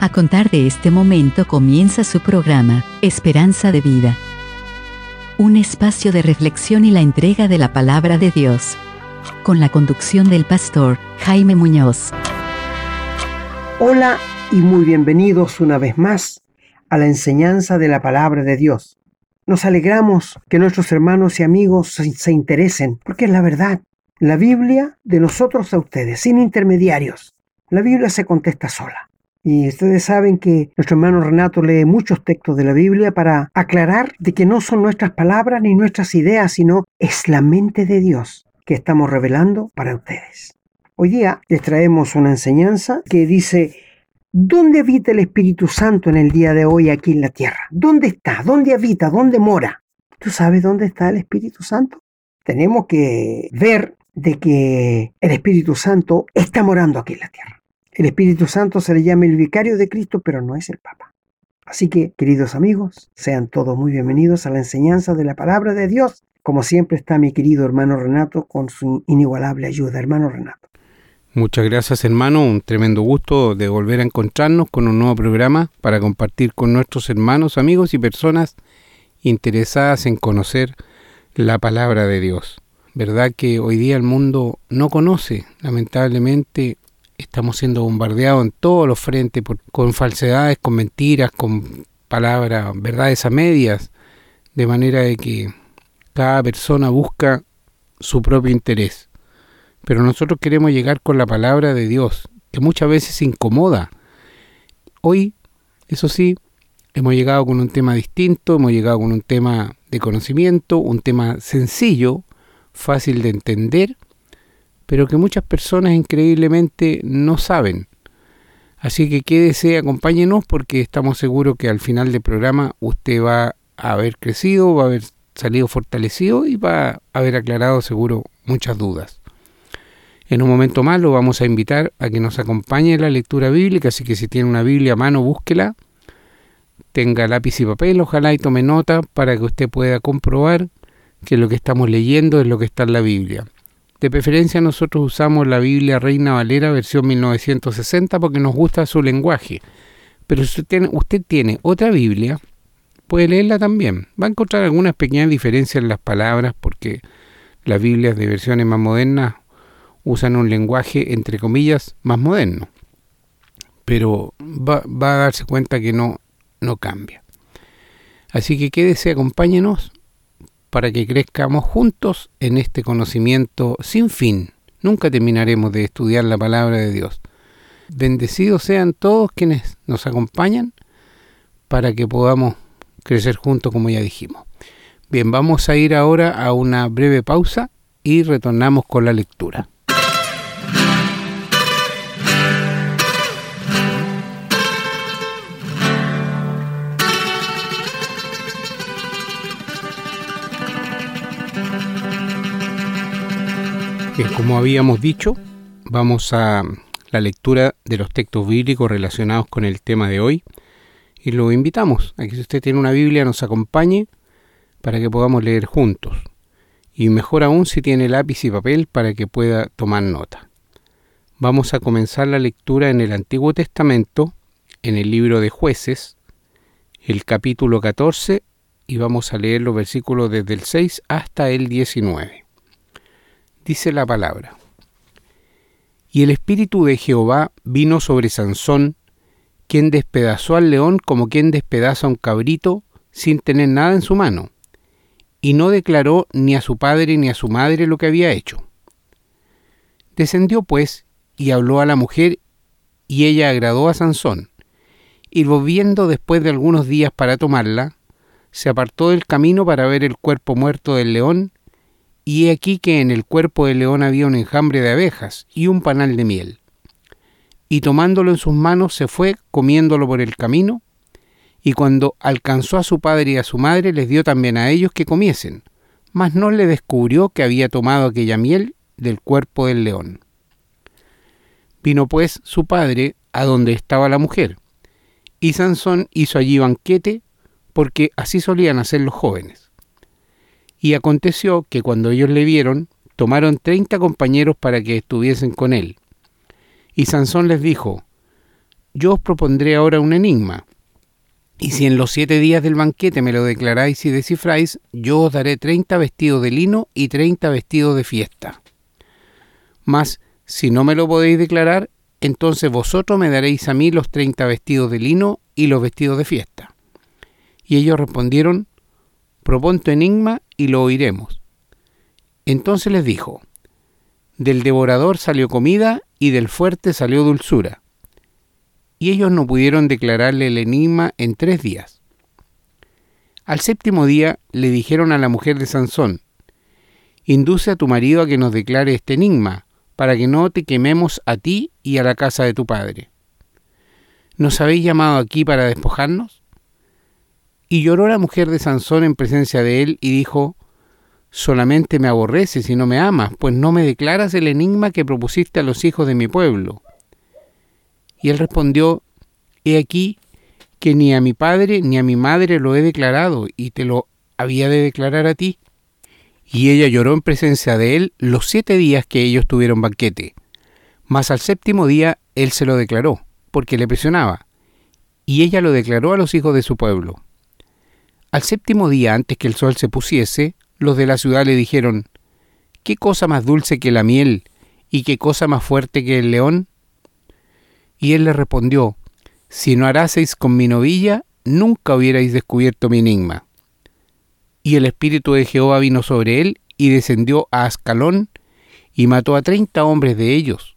A contar de este momento comienza su programa, Esperanza de Vida. Un espacio de reflexión y la entrega de la palabra de Dios. Con la conducción del pastor Jaime Muñoz. Hola y muy bienvenidos una vez más a la enseñanza de la palabra de Dios. Nos alegramos que nuestros hermanos y amigos se, se interesen, porque es la verdad. La Biblia de nosotros a ustedes, sin intermediarios. La Biblia se contesta sola. Y ustedes saben que nuestro hermano Renato lee muchos textos de la Biblia para aclarar de que no son nuestras palabras ni nuestras ideas, sino es la mente de Dios que estamos revelando para ustedes. Hoy día les traemos una enseñanza que dice, ¿dónde habita el Espíritu Santo en el día de hoy aquí en la tierra? ¿Dónde está? ¿Dónde habita? ¿Dónde mora? ¿Tú sabes dónde está el Espíritu Santo? Tenemos que ver de que el Espíritu Santo está morando aquí en la tierra. El Espíritu Santo se le llama el vicario de Cristo, pero no es el Papa. Así que, queridos amigos, sean todos muy bienvenidos a la enseñanza de la palabra de Dios. Como siempre está mi querido hermano Renato con su inigualable ayuda. Hermano Renato. Muchas gracias hermano, un tremendo gusto de volver a encontrarnos con un nuevo programa para compartir con nuestros hermanos, amigos y personas interesadas en conocer la palabra de Dios. ¿Verdad que hoy día el mundo no conoce, lamentablemente, estamos siendo bombardeados en todos los frentes con falsedades, con mentiras, con palabras, verdades a medias, de manera de que cada persona busca su propio interés. Pero nosotros queremos llegar con la palabra de Dios, que muchas veces incomoda. Hoy, eso sí, hemos llegado con un tema distinto, hemos llegado con un tema de conocimiento, un tema sencillo, fácil de entender, pero que muchas personas increíblemente no saben. Así que quédese, acompáñenos porque estamos seguros que al final del programa usted va a haber crecido, va a haber salido fortalecido y va a haber aclarado seguro muchas dudas. En un momento más lo vamos a invitar a que nos acompañe en la lectura bíblica, así que si tiene una Biblia a mano, búsquela, tenga lápiz y papel, ojalá y tome nota para que usted pueda comprobar que lo que estamos leyendo es lo que está en la Biblia. De preferencia nosotros usamos la Biblia Reina Valera versión 1960 porque nos gusta su lenguaje. Pero si usted tiene, otra Biblia, puede leerla también. Va a encontrar algunas pequeñas diferencias en las palabras porque las Biblias de versiones más modernas usan un lenguaje, entre comillas, más moderno. Pero va, va a darse cuenta que no, no cambia. Así que quédese, acompáñenos para que crezcamos juntos en este conocimiento sin fin. Nunca terminaremos de estudiar la palabra de Dios. Bendecidos sean todos quienes nos acompañan para que podamos crecer juntos como ya dijimos. Bien, vamos a ir ahora a una breve pausa y retornamos con la lectura. Como habíamos dicho, vamos a la lectura de los textos bíblicos relacionados con el tema de hoy y lo invitamos a que si usted tiene una Biblia nos acompañe para que podamos leer juntos y mejor aún si tiene lápiz y papel para que pueda tomar nota. Vamos a comenzar la lectura en el Antiguo Testamento, en el libro de jueces, el capítulo 14 y vamos a leer los versículos desde el 6 hasta el 19 dice la palabra. Y el espíritu de Jehová vino sobre Sansón, quien despedazó al león como quien despedaza a un cabrito sin tener nada en su mano, y no declaró ni a su padre ni a su madre lo que había hecho. Descendió pues y habló a la mujer, y ella agradó a Sansón, y volviendo después de algunos días para tomarla, se apartó del camino para ver el cuerpo muerto del león, y he aquí que en el cuerpo del león había un enjambre de abejas y un panal de miel. Y tomándolo en sus manos se fue comiéndolo por el camino, y cuando alcanzó a su padre y a su madre les dio también a ellos que comiesen, mas no le descubrió que había tomado aquella miel del cuerpo del león. Vino pues su padre a donde estaba la mujer, y Sansón hizo allí banquete, porque así solían hacer los jóvenes. Y aconteció que cuando ellos le vieron, tomaron treinta compañeros para que estuviesen con él. Y Sansón les dijo, yo os propondré ahora un enigma. Y si en los siete días del banquete me lo declaráis y descifráis, yo os daré treinta vestidos de lino y treinta vestidos de fiesta. Mas, si no me lo podéis declarar, entonces vosotros me daréis a mí los treinta vestidos de lino y los vestidos de fiesta. Y ellos respondieron, propon tu enigma y lo oiremos. Entonces les dijo, del devorador salió comida y del fuerte salió dulzura. Y ellos no pudieron declararle el enigma en tres días. Al séptimo día le dijeron a la mujer de Sansón, induce a tu marido a que nos declare este enigma, para que no te quememos a ti y a la casa de tu padre. ¿Nos habéis llamado aquí para despojarnos? Y lloró la mujer de Sansón en presencia de él y dijo, solamente me aborreces y no me amas, pues no me declaras el enigma que propusiste a los hijos de mi pueblo. Y él respondió, He aquí que ni a mi padre ni a mi madre lo he declarado, y te lo había de declarar a ti. Y ella lloró en presencia de él los siete días que ellos tuvieron banquete. Mas al séptimo día él se lo declaró, porque le presionaba, y ella lo declaró a los hijos de su pueblo. Al séptimo día, antes que el sol se pusiese, los de la ciudad le dijeron, ¿qué cosa más dulce que la miel y qué cosa más fuerte que el león? Y él le respondió, si no haraseis con mi novilla, nunca hubierais descubierto mi enigma. Y el espíritu de Jehová vino sobre él y descendió a Ascalón y mató a treinta hombres de ellos,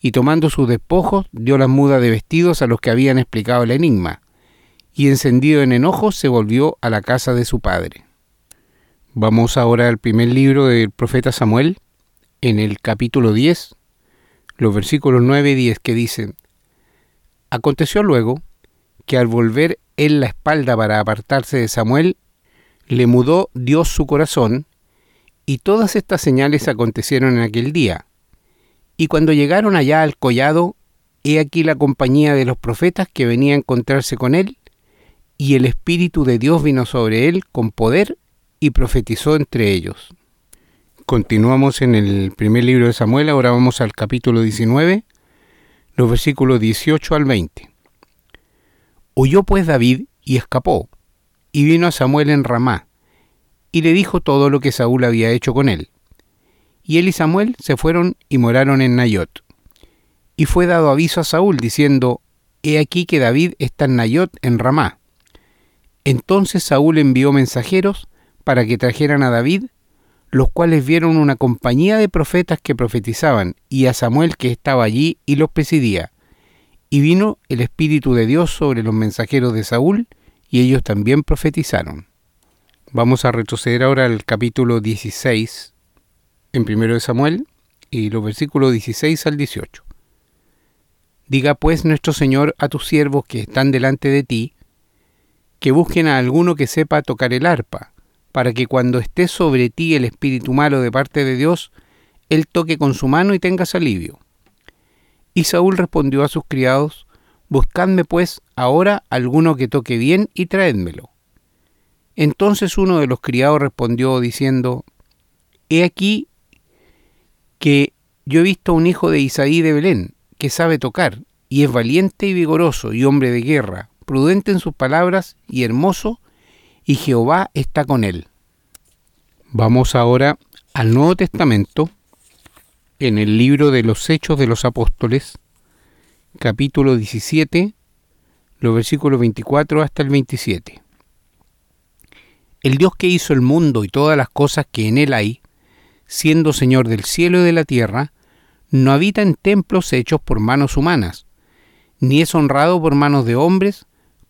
y tomando sus despojos dio las mudas de vestidos a los que habían explicado el enigma, y encendido en enojo se volvió a la casa de su padre. Vamos ahora al primer libro del profeta Samuel, en el capítulo 10, los versículos 9 y 10 que dicen, Aconteció luego que al volver él la espalda para apartarse de Samuel, le mudó Dios su corazón, y todas estas señales acontecieron en aquel día. Y cuando llegaron allá al collado, he aquí la compañía de los profetas que venía a encontrarse con él, y el Espíritu de Dios vino sobre él con poder y profetizó entre ellos. Continuamos en el primer libro de Samuel, ahora vamos al capítulo 19, los versículos 18 al 20. Huyó pues David y escapó, y vino a Samuel en Ramá, y le dijo todo lo que Saúl había hecho con él. Y él y Samuel se fueron y moraron en Nayot. Y fue dado aviso a Saúl, diciendo, He aquí que David está en Nayot en Ramá. Entonces Saúl envió mensajeros para que trajeran a David, los cuales vieron una compañía de profetas que profetizaban, y a Samuel que estaba allí y los presidía. Y vino el Espíritu de Dios sobre los mensajeros de Saúl, y ellos también profetizaron. Vamos a retroceder ahora al capítulo 16, en primero de Samuel, y los versículos 16 al 18. Diga pues nuestro Señor a tus siervos que están delante de ti, que busquen a alguno que sepa tocar el arpa, para que cuando esté sobre ti el espíritu malo de parte de Dios, él toque con su mano y tengas alivio. Y Saúl respondió a sus criados, Buscadme pues ahora alguno que toque bien y traédmelo. Entonces uno de los criados respondió diciendo, He aquí que yo he visto a un hijo de Isaí de Belén, que sabe tocar, y es valiente y vigoroso, y hombre de guerra, prudente en sus palabras, y hermoso, y Jehová está con él. Vamos ahora al Nuevo Testamento, en el libro de los Hechos de los Apóstoles, capítulo 17, los versículos 24 hasta el 27. El Dios que hizo el mundo y todas las cosas que en él hay, siendo Señor del cielo y de la tierra, no habita en templos hechos por manos humanas, ni es honrado por manos de hombres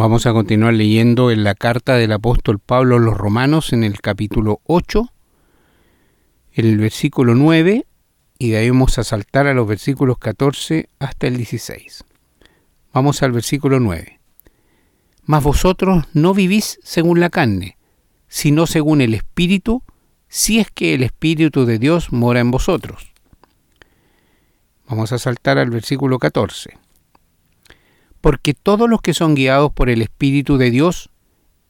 Vamos a continuar leyendo en la carta del apóstol Pablo a los romanos en el capítulo 8, el versículo 9, y de ahí vamos a saltar a los versículos 14 hasta el 16. Vamos al versículo 9. Mas vosotros no vivís según la carne, sino según el Espíritu, si es que el Espíritu de Dios mora en vosotros. Vamos a saltar al versículo 14. Porque todos los que son guiados por el Espíritu de Dios,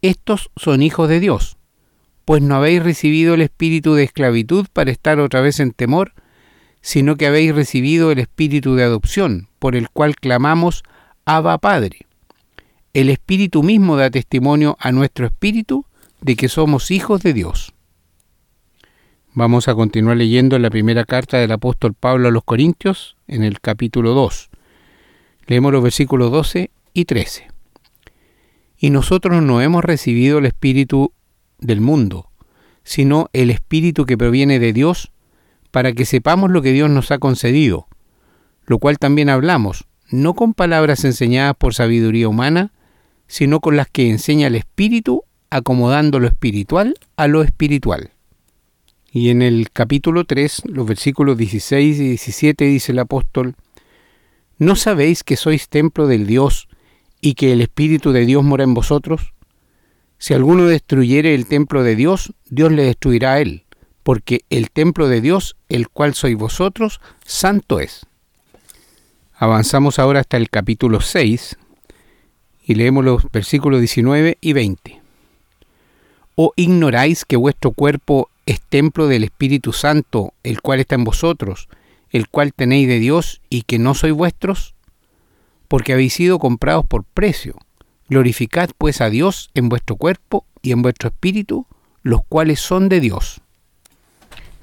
estos son hijos de Dios, pues no habéis recibido el espíritu de esclavitud para estar otra vez en temor, sino que habéis recibido el espíritu de adopción, por el cual clamamos, Abba Padre. El espíritu mismo da testimonio a nuestro espíritu de que somos hijos de Dios. Vamos a continuar leyendo la primera carta del apóstol Pablo a los Corintios, en el capítulo 2. Leemos los versículos 12 y 13. Y nosotros no hemos recibido el espíritu del mundo, sino el espíritu que proviene de Dios, para que sepamos lo que Dios nos ha concedido, lo cual también hablamos, no con palabras enseñadas por sabiduría humana, sino con las que enseña el Espíritu, acomodando lo espiritual a lo espiritual. Y en el capítulo 3, los versículos 16 y 17 dice el apóstol, ¿No sabéis que sois templo del Dios y que el Espíritu de Dios mora en vosotros? Si alguno destruyere el templo de Dios, Dios le destruirá a él, porque el templo de Dios, el cual sois vosotros, santo es. Avanzamos ahora hasta el capítulo 6 y leemos los versículos 19 y 20. ¿O ignoráis que vuestro cuerpo es templo del Espíritu Santo, el cual está en vosotros, el cual tenéis de Dios y que no sois vuestros? Porque habéis sido comprados por precio. Glorificad pues a Dios en vuestro cuerpo y en vuestro espíritu, los cuales son de Dios.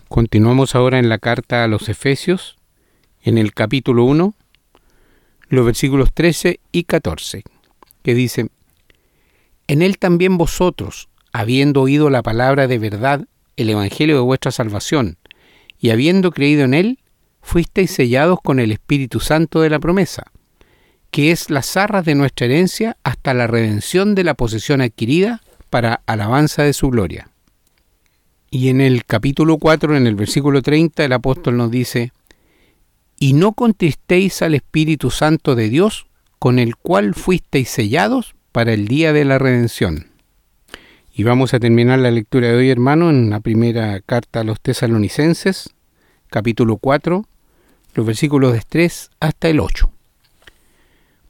Continuamos ahora en la carta a los Efesios, en el capítulo 1, los versículos 13 y 14, que dicen, En él también vosotros, habiendo oído la palabra de verdad, el Evangelio de vuestra salvación, y habiendo creído en él, fuisteis sellados con el Espíritu Santo de la promesa, que es las arras de nuestra herencia hasta la redención de la posesión adquirida para alabanza de su gloria. Y en el capítulo 4, en el versículo 30, el apóstol nos dice, y no contristéis al Espíritu Santo de Dios, con el cual fuisteis sellados para el día de la redención. Y vamos a terminar la lectura de hoy, hermano, en la primera carta a los tesalonicenses, capítulo 4, los versículos de 3 hasta el 8.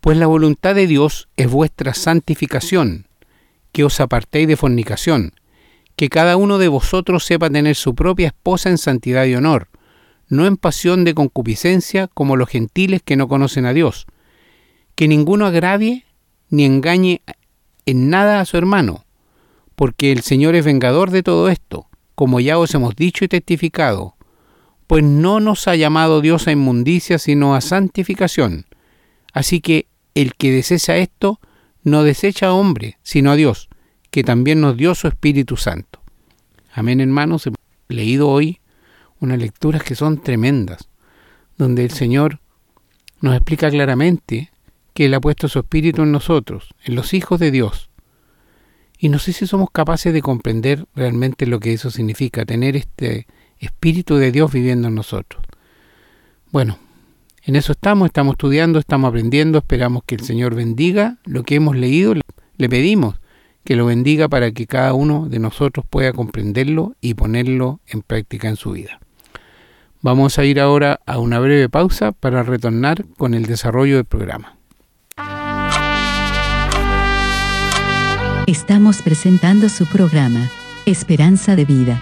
Pues la voluntad de Dios es vuestra santificación, que os apartéis de fornicación, que cada uno de vosotros sepa tener su propia esposa en santidad y honor, no en pasión de concupiscencia como los gentiles que no conocen a Dios, que ninguno agravie ni engañe en nada a su hermano, porque el Señor es vengador de todo esto, como ya os hemos dicho y testificado, pues no nos ha llamado Dios a inmundicia, sino a santificación. Así que el que desecha esto, no desecha a hombre, sino a Dios, que también nos dio su Espíritu Santo. Amén, hermanos. Hemos leído hoy unas lecturas que son tremendas, donde el Señor nos explica claramente que Él ha puesto su Espíritu en nosotros, en los hijos de Dios. Y no sé si somos capaces de comprender realmente lo que eso significa, tener este Espíritu de Dios viviendo en nosotros. Bueno, en eso estamos, estamos estudiando, estamos aprendiendo, esperamos que el Señor bendiga lo que hemos leído, le pedimos que lo bendiga para que cada uno de nosotros pueda comprenderlo y ponerlo en práctica en su vida. Vamos a ir ahora a una breve pausa para retornar con el desarrollo del programa. Estamos presentando su programa, Esperanza de Vida.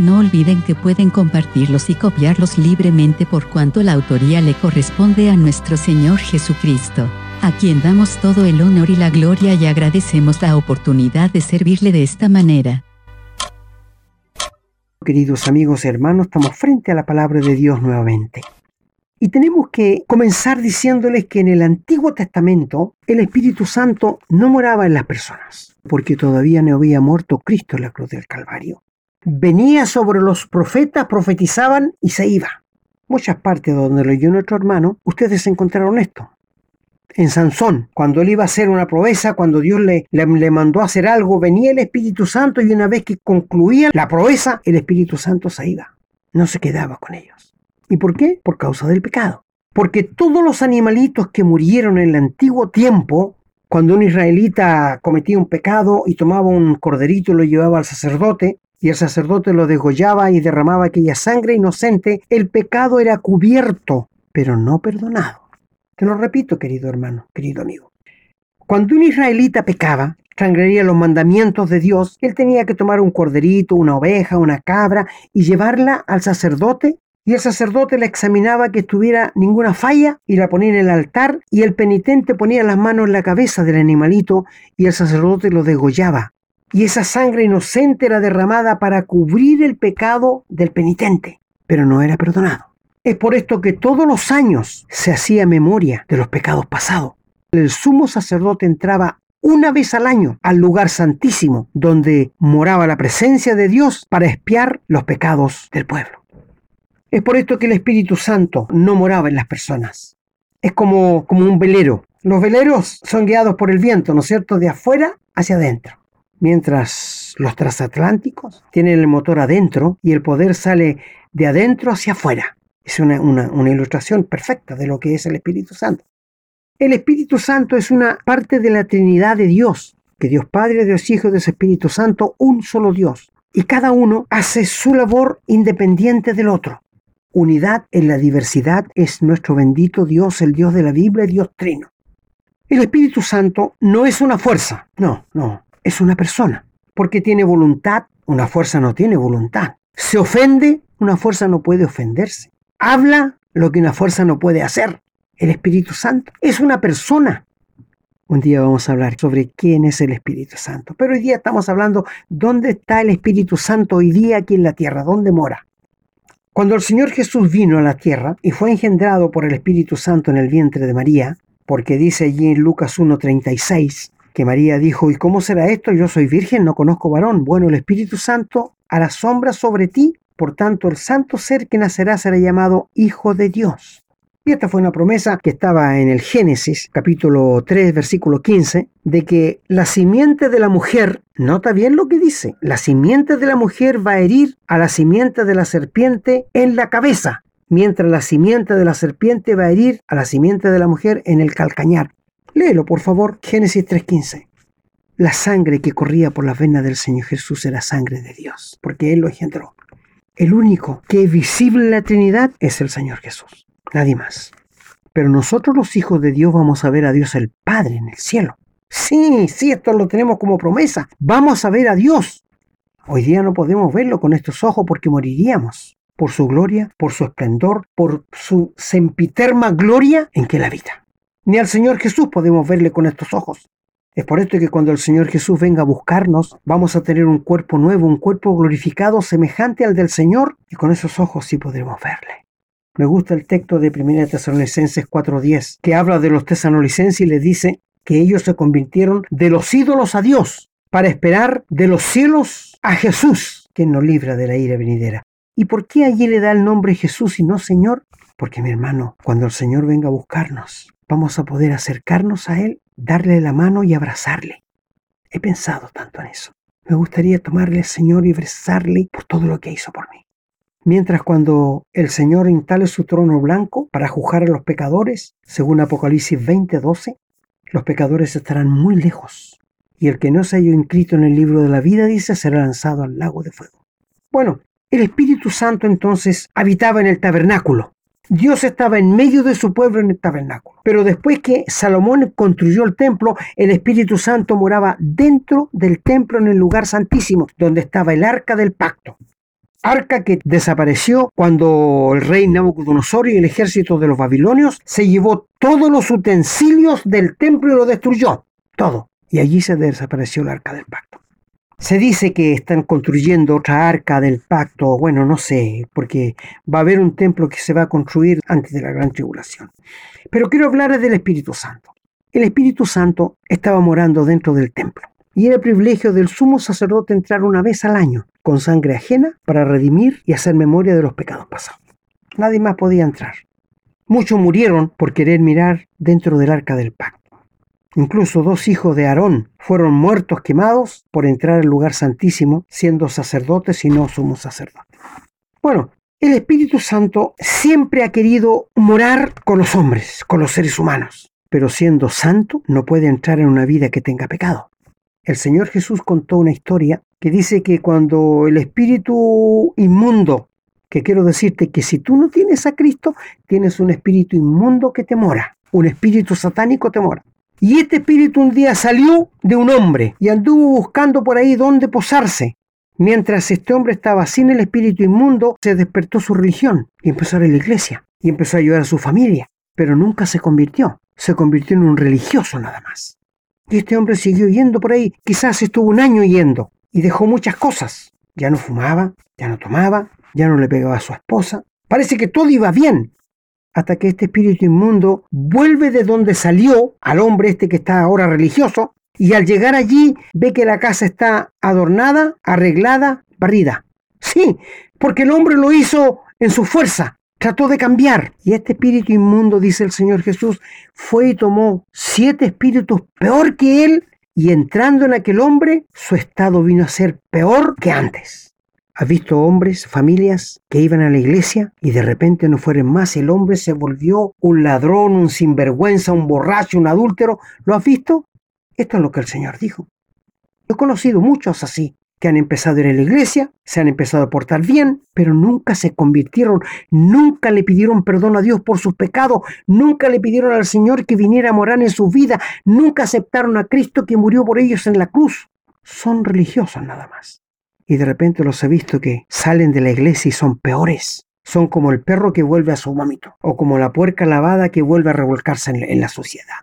No olviden que pueden compartirlos y copiarlos libremente por cuanto la autoría le corresponde a nuestro Señor Jesucristo, a quien damos todo el honor y la gloria y agradecemos la oportunidad de servirle de esta manera. Queridos amigos y hermanos, estamos frente a la palabra de Dios nuevamente. Y tenemos que comenzar diciéndoles que en el Antiguo Testamento el Espíritu Santo no moraba en las personas, porque todavía no había muerto Cristo en la cruz del Calvario. Venía sobre los profetas, profetizaban y se iba. Muchas partes donde lo oyó nuestro hermano, ustedes encontraron esto. En Sansón, cuando él iba a hacer una proeza, cuando Dios le, mandó hacer algo, venía el Espíritu Santo y una vez que concluía la proeza, el Espíritu Santo se iba. No se quedaba con ellos. ¿Y por qué? Por causa del pecado. Porque todos los animalitos que murieron en el antiguo tiempo, cuando un israelita cometía un pecado y tomaba un corderito y lo llevaba al sacerdote, y el sacerdote lo degollaba y derramaba aquella sangre inocente, el pecado era cubierto, pero no perdonado. Te lo repito, querido hermano, querido amigo. Cuando un israelita pecaba, transgredía los mandamientos de Dios, él tenía que tomar un corderito, una oveja, una cabra y llevarla al sacerdote y el sacerdote la examinaba que tuviera ninguna falla y la ponía en el altar y el penitente ponía las manos en la cabeza del animalito y el sacerdote lo degollaba. Y esa sangre inocente era derramada para cubrir el pecado del penitente, pero no era perdonado. Es por esto que todos los años se hacía memoria de los pecados pasados. El sumo sacerdote entraba una vez al año al lugar santísimo, donde moraba la presencia de Dios para espiar los pecados del pueblo. Es por esto que el Espíritu Santo no moraba en las personas. Es como, como un velero. Los veleros son guiados por el viento, ¿no es cierto?, de afuera hacia adentro. Mientras los transatlánticos tienen el motor adentro y el poder sale de adentro hacia afuera. Es una, una, una ilustración perfecta de lo que es el Espíritu Santo. El Espíritu Santo es una parte de la Trinidad de Dios, que Dios Padre, Dios Hijo Dios Espíritu Santo, un solo Dios. Y cada uno hace su labor independiente del otro. Unidad en la diversidad es nuestro bendito Dios, el Dios de la Biblia, Dios trino. El Espíritu Santo no es una fuerza, no, no, es una persona, porque tiene voluntad, una fuerza no tiene voluntad. Se ofende, una fuerza no puede ofenderse. Habla lo que una fuerza no puede hacer. El Espíritu Santo es una persona. Un día vamos a hablar sobre quién es el Espíritu Santo, pero hoy día estamos hablando dónde está el Espíritu Santo hoy día aquí en la tierra, dónde mora. Cuando el Señor Jesús vino a la tierra y fue engendrado por el Espíritu Santo en el vientre de María, porque dice allí en Lucas 1.36 que María dijo, ¿y cómo será esto? Yo soy virgen, no conozco varón. Bueno, el Espíritu Santo hará sombra sobre ti, por tanto el santo ser que nacerá será llamado Hijo de Dios. Y esta fue una promesa que estaba en el Génesis, capítulo 3, versículo 15, de que la simiente de la mujer, nota bien lo que dice, la simiente de la mujer va a herir a la simiente de la serpiente en la cabeza, mientras la simiente de la serpiente va a herir a la simiente de la mujer en el calcañar. Léelo, por favor, Génesis 3.15. La sangre que corría por las venas del Señor Jesús era sangre de Dios, porque Él lo engendró. El único que es visible en la Trinidad es el Señor Jesús nadie más. Pero nosotros los hijos de Dios vamos a ver a Dios el Padre en el cielo. Sí, sí, esto lo tenemos como promesa. Vamos a ver a Dios. Hoy día no podemos verlo con estos ojos porque moriríamos por su gloria, por su esplendor, por su sempiterma gloria en que la habita. Ni al Señor Jesús podemos verle con estos ojos. Es por esto que cuando el Señor Jesús venga a buscarnos, vamos a tener un cuerpo nuevo, un cuerpo glorificado semejante al del Señor, y con esos ojos sí podremos verle. Me gusta el texto de 1 Tesalonicenses 4:10, que habla de los tesalonicenses y les dice que ellos se convirtieron de los ídolos a Dios para esperar de los cielos a Jesús, quien nos libra de la ira venidera. ¿Y por qué allí le da el nombre Jesús y no Señor? Porque mi hermano, cuando el Señor venga a buscarnos, vamos a poder acercarnos a Él, darle la mano y abrazarle. He pensado tanto en eso. Me gustaría tomarle al Señor y abrazarle por todo lo que hizo por mí. Mientras cuando el Señor instale su trono blanco para juzgar a los pecadores, según Apocalipsis 20:12, los pecadores estarán muy lejos. Y el que no se haya inscrito en el libro de la vida, dice, será lanzado al lago de fuego. Bueno, el Espíritu Santo entonces habitaba en el tabernáculo. Dios estaba en medio de su pueblo en el tabernáculo. Pero después que Salomón construyó el templo, el Espíritu Santo moraba dentro del templo en el lugar santísimo, donde estaba el arca del pacto arca que desapareció cuando el rey Nabucodonosor y el ejército de los babilonios se llevó todos los utensilios del templo y lo destruyó. Todo. Y allí se desapareció el arca del pacto. Se dice que están construyendo otra arca del pacto, bueno, no sé, porque va a haber un templo que se va a construir antes de la gran tribulación. Pero quiero hablar del Espíritu Santo. El Espíritu Santo estaba morando dentro del templo y era privilegio del sumo sacerdote entrar una vez al año con sangre ajena para redimir y hacer memoria de los pecados pasados. Nadie más podía entrar. Muchos murieron por querer mirar dentro del arca del pacto. Incluso dos hijos de Aarón fueron muertos quemados por entrar al lugar santísimo siendo sacerdotes y no somos sacerdotes. Bueno, el Espíritu Santo siempre ha querido morar con los hombres, con los seres humanos, pero siendo santo no puede entrar en una vida que tenga pecado. El Señor Jesús contó una historia que dice que cuando el espíritu inmundo, que quiero decirte que si tú no tienes a Cristo, tienes un espíritu inmundo que te mora, un espíritu satánico te mora. Y este espíritu un día salió de un hombre y anduvo buscando por ahí dónde posarse. Mientras este hombre estaba sin el espíritu inmundo, se despertó su religión y empezó a ir a la iglesia y empezó a ayudar a su familia, pero nunca se convirtió, se convirtió en un religioso nada más. Y este hombre siguió yendo por ahí, quizás estuvo un año yendo y dejó muchas cosas. Ya no fumaba, ya no tomaba, ya no le pegaba a su esposa. Parece que todo iba bien, hasta que este espíritu inmundo vuelve de donde salió al hombre este que está ahora religioso y al llegar allí ve que la casa está adornada, arreglada, barrida. Sí, porque el hombre lo hizo en su fuerza, trató de cambiar. Y este espíritu inmundo, dice el Señor Jesús, fue y tomó siete espíritus peor que él y entrando en aquel hombre, su estado vino a ser peor que antes. ¿Has visto hombres, familias que iban a la iglesia y de repente no fueron más? El hombre se volvió un ladrón, un sinvergüenza, un borracho, un adúltero. ¿Lo has visto? Esto es lo que el Señor dijo. He conocido muchos así, que han empezado a ir a la iglesia, se han empezado a portar bien, pero nunca se convirtieron, nunca le pidieron perdón a Dios por sus pecados, nunca le pidieron al Señor que viniera a morar en su vida, nunca aceptaron a Cristo que murió por ellos en la cruz. Son religiosos nada más y de repente los he visto que salen de la iglesia y son peores. Son como el perro que vuelve a su vómito o como la puerca lavada que vuelve a revolcarse en la, sociedad.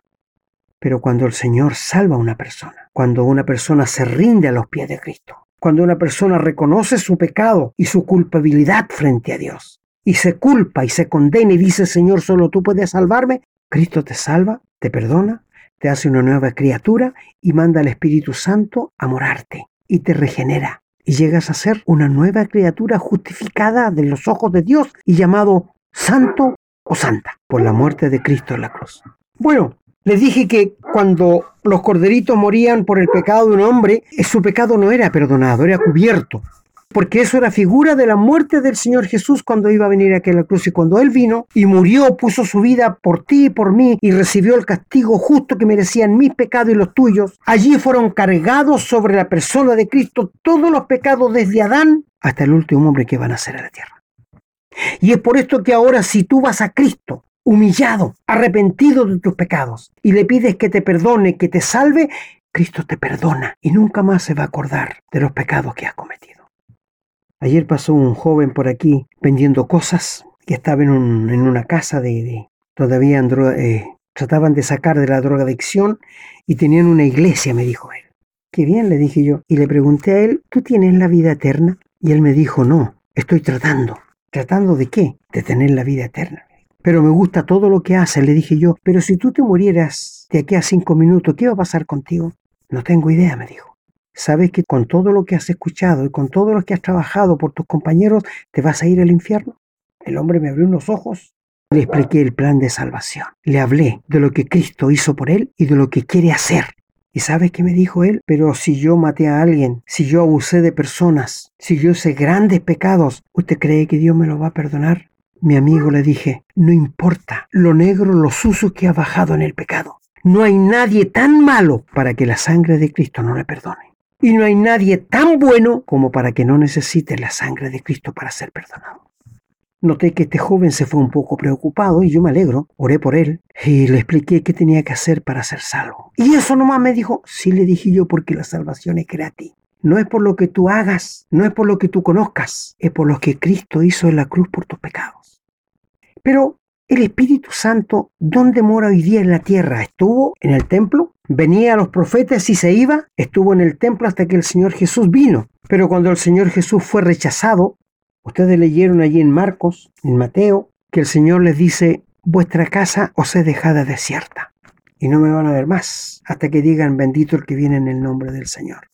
Pero cuando el Señor salva a una persona, cuando una persona se rinde a los pies de Cristo, cuando una persona reconoce su pecado y su culpabilidad frente a Dios, y se culpa y se condena y dice, Señor, solo tú puedes salvarme, Cristo te salva, te perdona, te hace una nueva criatura y manda al Espíritu Santo a morarte y te regenera y llegas a ser una nueva criatura justificada de los ojos de Dios y llamado santo o santa por la muerte de Cristo en la cruz. Bueno, les dije que cuando los corderitos morían por el pecado de un hombre, su pecado no era perdonado, era cubierto porque eso era figura de la muerte del Señor Jesús cuando iba a venir a aquella cruz y cuando Él vino y murió, puso su vida por ti y por mí y recibió el castigo justo que merecían mis pecados y los tuyos. Allí fueron cargados sobre la persona de Cristo todos los pecados desde Adán hasta el último hombre que van a ser a la tierra. Y es por esto que ahora si tú vas a Cristo, humillado, arrepentido de tus pecados, y le pides que te perdone, que te salve, Cristo te perdona y nunca más se va a acordar de los pecados que has cometido. Ayer pasó un joven por aquí vendiendo cosas que estaba en, una casa de, todavía eh, trataban de sacar de la drogadicción y tenían una iglesia, me dijo él. Qué bien, le dije yo. Y le pregunté a él, ¿tú tienes la vida eterna? Y él me dijo, no, estoy tratando. ¿Tratando de qué? De tener la vida eterna. Pero me gusta todo lo que hace, le dije yo. Pero si tú te murieras de aquí a cinco minutos, ¿qué va a pasar contigo? No tengo idea, me dijo sabes que con todo lo que has escuchado y con todo lo que has trabajado por tus compañeros, te vas a ir al infierno. El hombre me abrió unos ojos. Le expliqué el plan de salvación. Le hablé de lo que Cristo hizo por él y de lo que quiere hacer. ¿Y sabes qué me dijo él? Pero si yo maté a alguien, si yo abusé de personas, si yo hice grandes pecados, ¿usted cree que Dios me lo va a perdonar? Mi amigo le dije, no importa lo negro, lo sucio que ha bajado en el pecado. No hay nadie tan malo para que la sangre de Cristo no le perdone. Y no hay nadie tan bueno como para que no necesite la sangre de Cristo para ser perdonado. Noté que este joven se fue un poco preocupado y yo me alegro, oré por él y le expliqué qué tenía que hacer para ser salvo. Y eso nomás me dijo, sí le dije yo porque la salvación es gratis. No es por lo que tú hagas, no es por lo que tú conozcas, es por lo que Cristo hizo en la cruz por tus pecados. Pero el Espíritu Santo, ¿dónde mora hoy día en la tierra? ¿Estuvo en el templo? Venía a los profetas y se iba, estuvo en el templo hasta que el Señor Jesús vino. Pero cuando el Señor Jesús fue rechazado, ustedes leyeron allí en Marcos, en Mateo, que el Señor les dice, vuestra casa os he dejada desierta y no me van a ver más hasta que digan bendito el que viene en el nombre del Señor.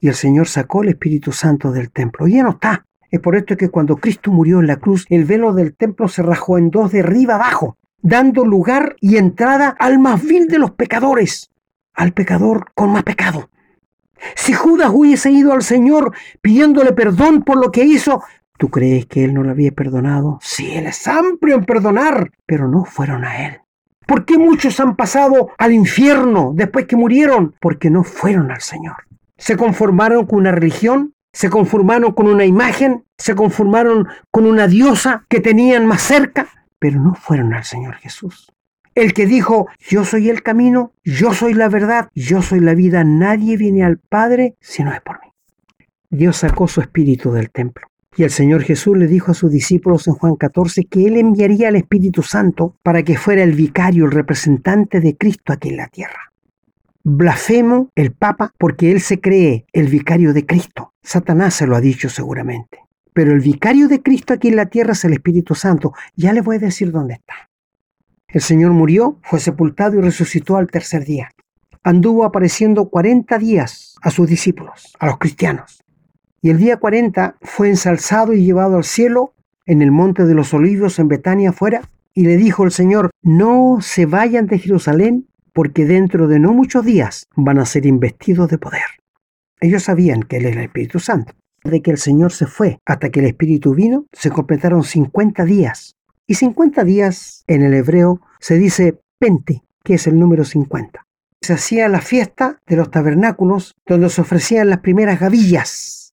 Y el Señor sacó el Espíritu Santo del templo. Y ya no está. Es por esto que cuando Cristo murió en la cruz, el velo del templo se rajó en dos de arriba abajo, dando lugar y entrada al más vil de los pecadores, al pecador con más pecado. Si Judas hubiese ido al Señor pidiéndole perdón por lo que hizo, ¿tú crees que él no lo había perdonado? Sí, él es amplio en perdonar, pero no fueron a él. ¿Por qué muchos han pasado al infierno después que murieron? Porque no fueron al Señor. Se conformaron con una religión, se conformaron con una imagen, se conformaron con una diosa que tenían más cerca, pero no fueron al Señor Jesús. El que dijo, yo soy el camino, yo soy la verdad, yo soy la vida, nadie viene al Padre si no es por mí. Dios sacó su espíritu del templo. Y el Señor Jesús le dijo a sus discípulos en Juan 14 que Él enviaría al Espíritu Santo para que fuera el vicario, el representante de Cristo aquí en la tierra. Blasfemo el Papa porque Él se cree el vicario de Cristo. Satanás se lo ha dicho seguramente. Pero el vicario de Cristo aquí en la tierra es el Espíritu Santo. Ya le voy a decir dónde está. El Señor murió, fue sepultado y resucitó al tercer día. Anduvo apareciendo 40 días a sus discípulos, a los cristianos. Y el día 40 fue ensalzado y llevado al cielo en el monte de los olivos en Betania afuera. Y le dijo el Señor, no se vayan de Jerusalén, porque dentro de no muchos días van a ser investidos de poder. Ellos sabían que Él era el Espíritu Santo. De que el Señor se fue hasta que el Espíritu vino, se completaron 50 días. Y 50 días en el hebreo se dice pente, que es el número 50. Se hacía la fiesta de los tabernáculos donde se ofrecían las primeras gavillas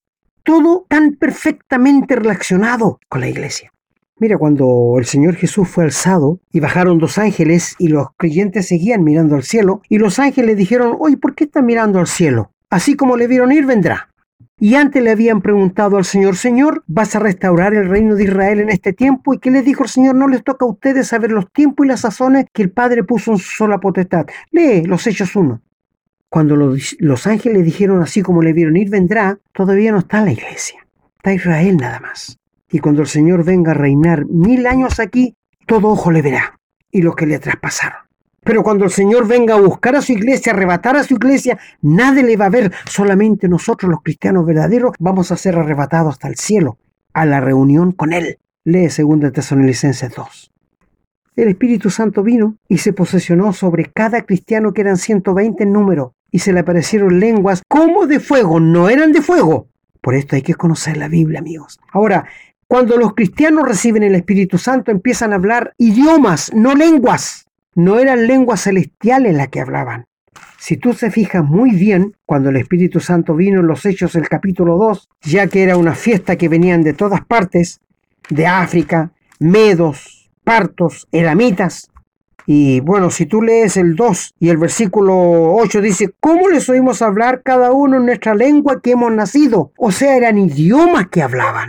todo tan perfectamente relacionado con la iglesia. Mira, cuando el Señor Jesús fue alzado y bajaron dos ángeles y los creyentes seguían mirando al cielo, y los ángeles dijeron, oye, ¿por qué están mirando al cielo? Así como le vieron ir, vendrá. Y antes le habían preguntado al Señor, Señor, ¿vas a restaurar el reino de Israel en este tiempo? ¿Y qué les dijo el Señor? No les toca a ustedes saber los tiempos y las sazones que el Padre puso en su sola potestad. Lee los Hechos 1 cuando los, ángeles dijeron así como le vieron ir, vendrá, todavía no está la iglesia. Está Israel nada más. Y cuando el Señor venga a reinar mil años aquí, todo ojo le verá. Y los que le traspasaron. Pero cuando el Señor venga a buscar a su iglesia, arrebatar a su iglesia, nadie le va a ver. Solamente nosotros, los cristianos verdaderos, vamos a ser arrebatados hasta el cielo, a la reunión con Él. Lee 2 Tesalonicenses 2. El Espíritu Santo vino y se posesionó sobre cada cristiano que eran 120 en número y se le aparecieron lenguas como de fuego, no eran de fuego. Por esto hay que conocer la Biblia, amigos. Ahora, cuando los cristianos reciben el Espíritu Santo empiezan a hablar idiomas, no lenguas. No eran lenguas celestiales las que hablaban. Si tú se fijas muy bien, cuando el Espíritu Santo vino en los Hechos del capítulo 2, ya que era una fiesta que venían de todas partes, de África, medos, partos, elamitas. Y bueno, si tú lees el 2 y el versículo 8 dice, ¿cómo les oímos hablar cada uno en nuestra lengua que hemos nacido? O sea, eran idiomas que hablaban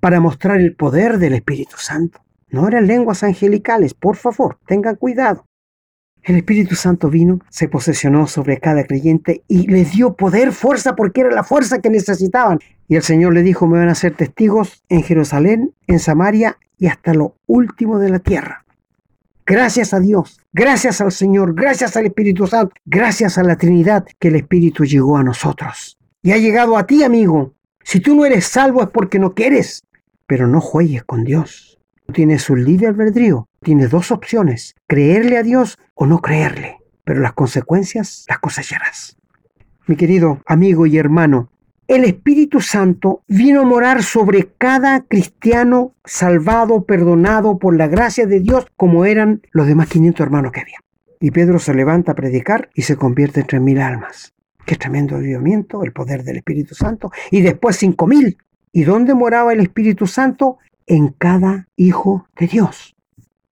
para mostrar el poder del Espíritu Santo. No eran lenguas angelicales, por favor, tengan cuidado. El Espíritu Santo vino, se posesionó sobre cada creyente y les dio poder, fuerza, porque era la fuerza que necesitaban. Y el Señor le dijo, me van a ser testigos en Jerusalén, en Samaria y hasta lo último de la tierra. Gracias a Dios, gracias al Señor, gracias al Espíritu Santo, gracias a la Trinidad que el Espíritu llegó a nosotros. Y ha llegado a ti, amigo. Si tú no eres salvo es porque no quieres, pero no juegues con Dios. Tienes un libre albedrío Tienes dos opciones, creerle a Dios o no creerle, pero las consecuencias las cosecharás. Mi querido amigo y hermano, el Espíritu Santo vino a morar sobre cada cristiano salvado, perdonado por la gracia de Dios, como eran los demás 500 hermanos que había. Y Pedro se levanta a predicar y se convierte en tres mil almas. Qué tremendo avivamiento, el poder del Espíritu Santo. Y después cinco mil. ¿Y dónde moraba el Espíritu Santo? En cada hijo de Dios.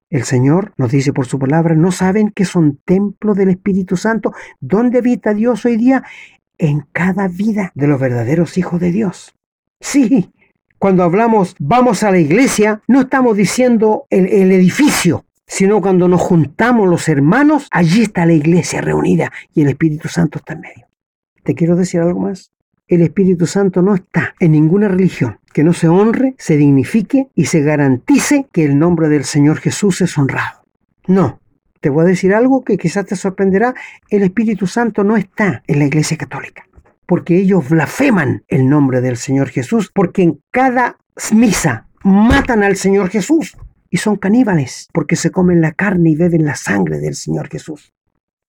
El Señor nos dice por su palabra, ¿no saben que son templo del Espíritu Santo? ¿Dónde habita Dios hoy día? En cada vida de los verdaderos hijos de Dios. Sí, cuando hablamos vamos a la iglesia, no estamos diciendo el, el edificio, sino cuando nos juntamos los hermanos, allí está la iglesia reunida y el Espíritu Santo está en medio. ¿Te quiero decir algo más? El Espíritu Santo no está en ninguna religión. Que no se honre, se dignifique y se garantice que el nombre del Señor Jesús es honrado. No, te voy a decir algo que quizás te sorprenderá, el Espíritu Santo no está en la Iglesia Católica, porque ellos blasfeman el nombre del Señor Jesús, porque en cada misa matan al Señor Jesús. Y son caníbales, porque se comen la carne y beben la sangre del Señor Jesús.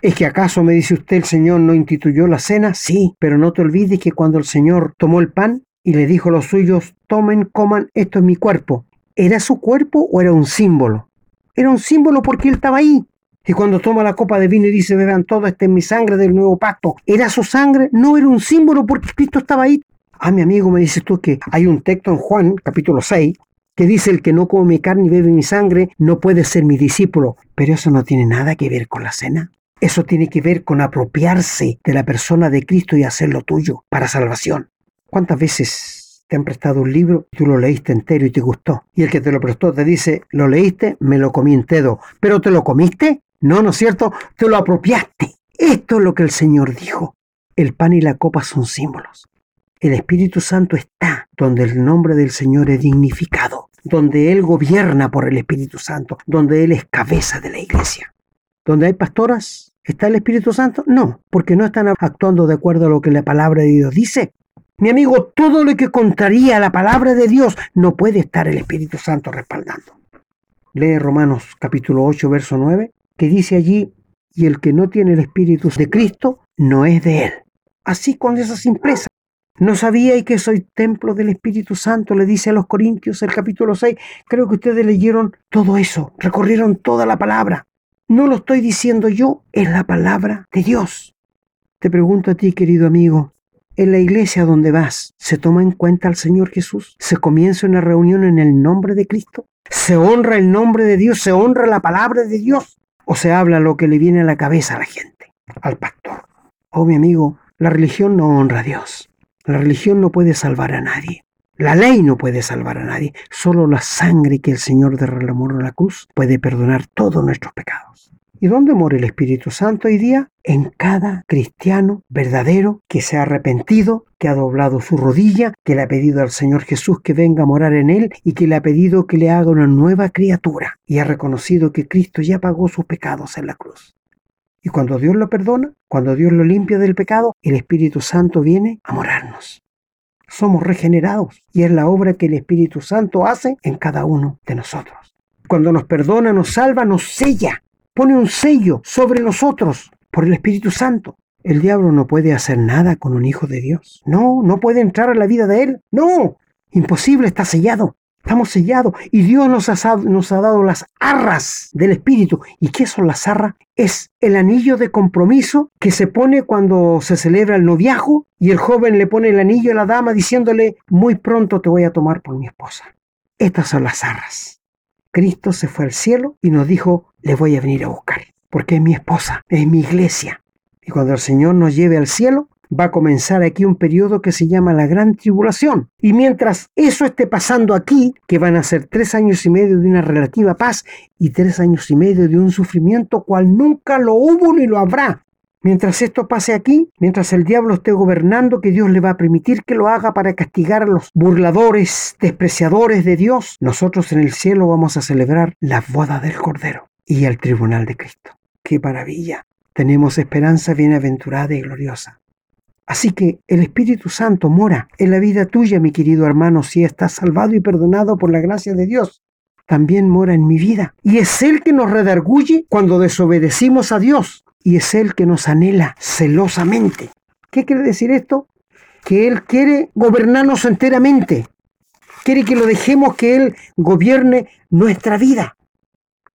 ¿Es que acaso me dice usted el Señor no instituyó la cena? Sí, pero no te olvides que cuando el Señor tomó el pan y le dijo a los suyos, tomen, coman, esto es mi cuerpo, ¿era su cuerpo o era un símbolo? Era un símbolo porque él estaba ahí, y cuando toma la copa de vino y dice, beban todo, esta es mi sangre del nuevo pacto, ¿era su sangre? No era un símbolo porque Cristo estaba ahí. Ah, mi amigo, me dices tú que hay un texto en Juan, capítulo 6, que dice, el que no come mi carne y bebe mi sangre no puede ser mi discípulo. Pero eso no tiene nada que ver con la cena. Eso tiene que ver con apropiarse de la persona de Cristo y hacerlo tuyo para salvación. ¿Cuántas veces te han prestado un libro, tú lo leíste entero y te gustó? Y el que te lo prestó te dice, lo leíste, me lo comí entero. ¿Pero te lo comiste? No, ¿no es cierto? Te lo apropiaste. Esto es lo que el Señor dijo. El pan y la copa son símbolos. El Espíritu Santo está donde el nombre del Señor es dignificado, donde Él gobierna por el Espíritu Santo, donde Él es cabeza de la iglesia. Donde hay pastoras, ¿está el Espíritu Santo? No, porque no están actuando de acuerdo a lo que la palabra de Dios dice. Mi amigo, todo lo que contraría la palabra de Dios no puede estar el Espíritu Santo respaldando. Lee Romanos capítulo 8, verso 9 que dice allí, y el que no tiene el Espíritu de Cristo no es de él. Así con esa simpleza. ¿No sabía que soy templo del Espíritu Santo? Le dice a los Corintios el capítulo 6. Creo que ustedes leyeron todo eso, recorrieron toda la palabra. No lo estoy diciendo yo, es la palabra de Dios. Te pregunto a ti, querido amigo, en la iglesia donde vas, ¿se toma en cuenta al Señor Jesús? ¿Se comienza una reunión en el nombre de Cristo? ¿Se honra el nombre de Dios? ¿Se honra la palabra de Dios? o se habla lo que le viene a la cabeza a la gente, al pastor. Oh, mi amigo, la religión no honra a Dios. La religión no puede salvar a nadie. La ley no puede salvar a nadie. Solo la sangre que el Señor derramó en la cruz puede perdonar todos nuestros pecados. ¿Y dónde mora el Espíritu Santo hoy día? En cada cristiano verdadero que se ha arrepentido, que ha doblado su rodilla, que le ha pedido al Señor Jesús que venga a morar en él y que le ha pedido que le haga una nueva criatura y ha reconocido que Cristo ya pagó sus pecados en la cruz. Y cuando Dios lo perdona, cuando Dios lo limpia del pecado, el Espíritu Santo viene a morarnos. Somos regenerados y es la obra que el Espíritu Santo hace en cada uno de nosotros. Cuando nos perdona, nos salva, nos sella pone un sello sobre nosotros por el Espíritu Santo. El diablo no puede hacer nada con un hijo de Dios. No, no puede entrar a la vida de él. No, imposible, está sellado. Estamos sellados y Dios nos ha, dado las arras del Espíritu. ¿Y qué son las arras? Es el anillo de compromiso que se pone cuando se celebra el noviazgo y el joven le pone el anillo a la dama diciéndole, muy pronto te voy a tomar por mi esposa. Estas son las arras. Cristo se fue al cielo y nos dijo, le voy a venir a buscar, porque es mi esposa, es mi iglesia. Y cuando el Señor nos lleve al cielo, va a comenzar aquí un periodo que se llama la gran tribulación. Y mientras eso esté pasando aquí, que van a ser tres años y medio de una relativa paz y tres años y medio de un sufrimiento cual nunca lo hubo ni lo habrá, Mientras esto pase aquí, mientras el diablo esté gobernando, que Dios le va a permitir que lo haga para castigar a los burladores, despreciadores de Dios, nosotros en el cielo vamos a celebrar la boda del Cordero y el tribunal de Cristo. ¡Qué maravilla! Tenemos esperanza bienaventurada y gloriosa. Así que el Espíritu Santo mora en la vida tuya, mi querido hermano, si estás salvado y perdonado por la gracia de Dios. También mora en mi vida. Y es Él que nos redarguye cuando desobedecimos a Dios y es Él que nos anhela celosamente. ¿Qué quiere decir esto? Que Él quiere gobernarnos enteramente. Quiere que lo dejemos que Él gobierne nuestra vida.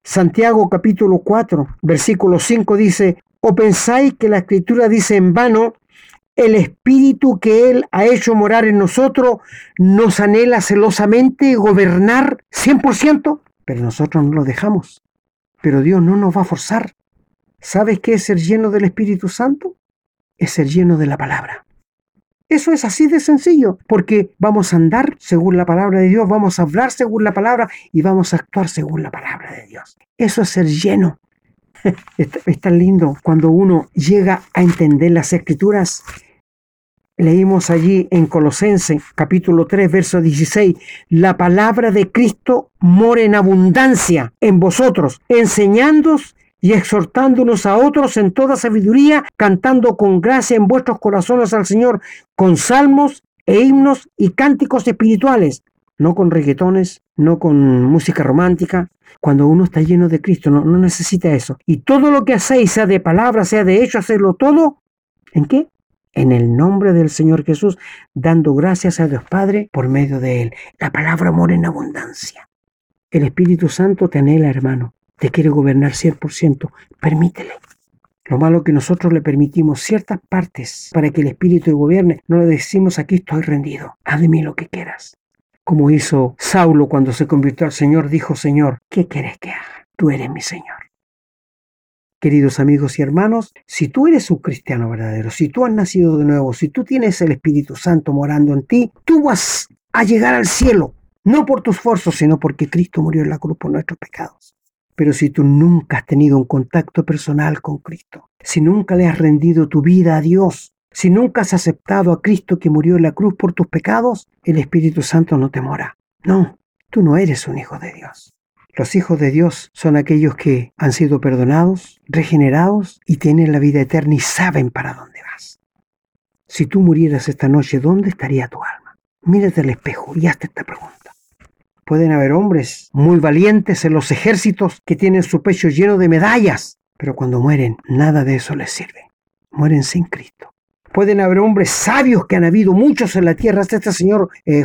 Santiago capítulo 4, versículo 5 dice, ¿o pensáis que la escritura dice en vano, el espíritu que Él ha hecho morar en nosotros nos anhela celosamente gobernar 100%? Pero nosotros no lo dejamos. Pero Dios no nos va a forzar. ¿Sabes qué es ser lleno del Espíritu Santo? Es ser lleno de la palabra. Eso es así de sencillo, porque vamos a andar según la palabra de Dios, vamos a hablar según la palabra y vamos a actuar según la palabra de Dios. Eso es ser lleno. Es, tan lindo cuando uno llega a entender las escrituras. Leímos allí en Colosense capítulo 3 verso 16, la palabra de Cristo mora en abundancia en vosotros, enseñándoos y exhortándonos a otros en toda sabiduría, cantando con gracia en vuestros corazones al Señor, con salmos e himnos y cánticos espirituales, no con reggaetones, no con música romántica. Cuando uno está lleno de Cristo, no, no necesita eso. Y todo lo que hacéis, sea de palabra, sea de hecho, hacerlo todo, ¿en qué? En el nombre del Señor Jesús, dando gracias a Dios Padre por medio de Él. La palabra mora en abundancia. El Espíritu Santo te anhela, hermano te quiere gobernar 100%, permítele. Lo malo que nosotros le permitimos ciertas partes para que el Espíritu gobierne, no le decimos aquí estoy rendido, haz de mí lo que quieras. Como hizo Saulo cuando se convirtió al Señor, dijo, Señor, ¿qué quieres que haga? Tú eres mi Señor. Queridos amigos y hermanos, si tú eres un cristiano verdadero, si tú has nacido de nuevo, si tú tienes el Espíritu Santo morando en ti, tú vas a llegar al cielo, no por tus esfuerzos, sino porque Cristo murió en la cruz por nuestros pecados. Pero si tú nunca has tenido un contacto personal con Cristo, si nunca le has rendido tu vida a Dios, si nunca has aceptado a Cristo que murió en la cruz por tus pecados, el Espíritu Santo no te mora. No, tú no eres un hijo de Dios. Los hijos de Dios son aquellos que han sido perdonados, regenerados y tienen la vida eterna y saben para dónde vas. Si tú murieras esta noche, ¿dónde estaría tu alma? Mírate al espejo y hazte esta pregunta. Pueden haber hombres muy valientes en los ejércitos que tienen su pecho lleno de medallas, pero cuando mueren nada de eso les sirve. Mueren sin Cristo. Pueden haber hombres sabios que han habido muchos en la tierra, hasta este señor eh,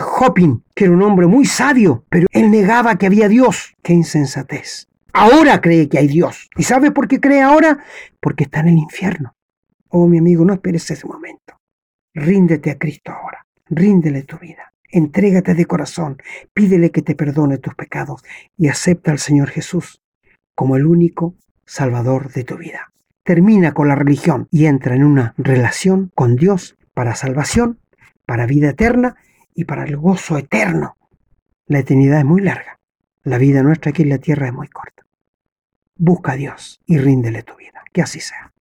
que era un hombre muy sabio, pero él negaba que había Dios. ¡Qué insensatez! Ahora cree que hay Dios. ¿Y sabe por qué cree ahora? Porque está en el infierno. Oh, mi amigo, no esperes ese momento. Ríndete a Cristo ahora. Ríndele tu vida. Entrégate de corazón, pídele que te perdone tus pecados y acepta al Señor Jesús como el único Salvador de tu vida. Termina con la religión y entra en una relación con Dios para salvación, para vida eterna y para el gozo eterno. La eternidad es muy larga. La vida nuestra aquí en la tierra es muy corta. Busca a Dios y ríndele tu vida. Que así sea.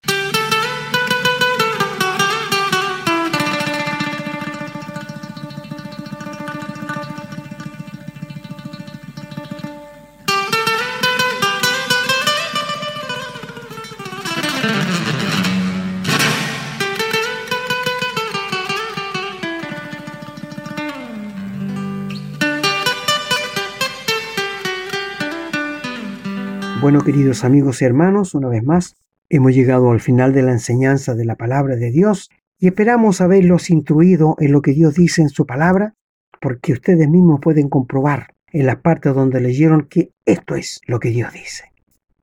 Bueno, queridos amigos y hermanos, una vez más, hemos llegado al final de la enseñanza de la palabra de Dios y esperamos haberlos instruido en lo que Dios dice en su palabra, porque ustedes mismos pueden comprobar en las partes donde leyeron que esto es lo que Dios dice.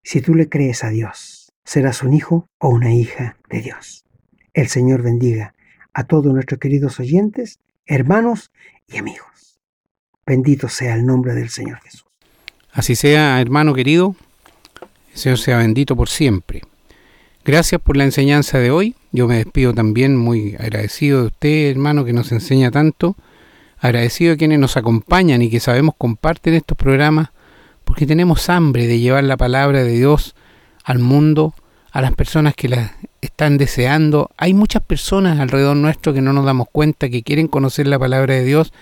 Si tú le crees a Dios, serás un hijo o una hija de Dios. El Señor bendiga a todos nuestros queridos oyentes, hermanos y amigos. Bendito sea el nombre del Señor Jesús. Así sea, hermano querido. Señor sea bendito por siempre. Gracias por la enseñanza de hoy. Yo me despido también muy agradecido de usted, hermano, que nos enseña tanto. Agradecido a quienes nos acompañan y que sabemos comparten estos programas, porque tenemos hambre de llevar la palabra de Dios al mundo, a las personas que la están deseando. Hay muchas personas alrededor nuestro que no nos damos cuenta que quieren conocer la palabra de Dios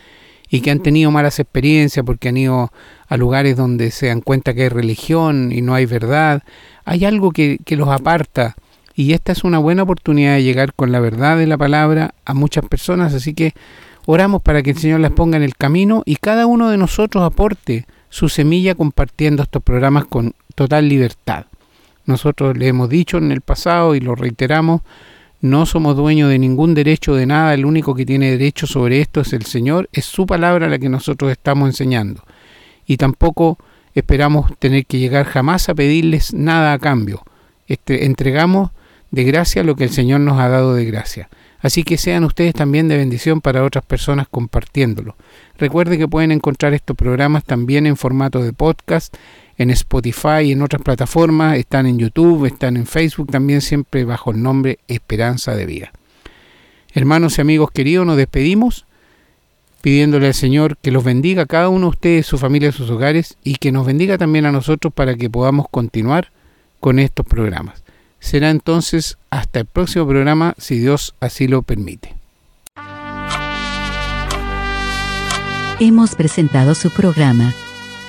y que han tenido malas experiencias porque han ido a lugares donde se dan cuenta que hay religión y no hay verdad. Hay algo que, que los aparta y esta es una buena oportunidad de llegar con la verdad de la palabra a muchas personas, así que oramos para que el Señor las ponga en el camino y cada uno de nosotros aporte su semilla compartiendo estos programas con total libertad. Nosotros le hemos dicho en el pasado y lo reiteramos, no somos dueños de ningún derecho de nada, el único que tiene derecho sobre esto es el Señor, es su palabra la que nosotros estamos enseñando. Y tampoco esperamos tener que llegar jamás a pedirles nada a cambio. Este, entregamos de gracia lo que el Señor nos ha dado de gracia. Así que sean ustedes también de bendición para otras personas compartiéndolo. Recuerde que pueden encontrar estos programas también en formato de podcast en Spotify y en otras plataformas, están en YouTube, están en Facebook también siempre bajo el nombre Esperanza de Vida. Hermanos y amigos queridos, nos despedimos pidiéndole al Señor que los bendiga a cada uno de ustedes, su familia, sus hogares y que nos bendiga también a nosotros para que podamos continuar con estos programas. Será entonces hasta el próximo programa si Dios así lo permite. Hemos presentado su programa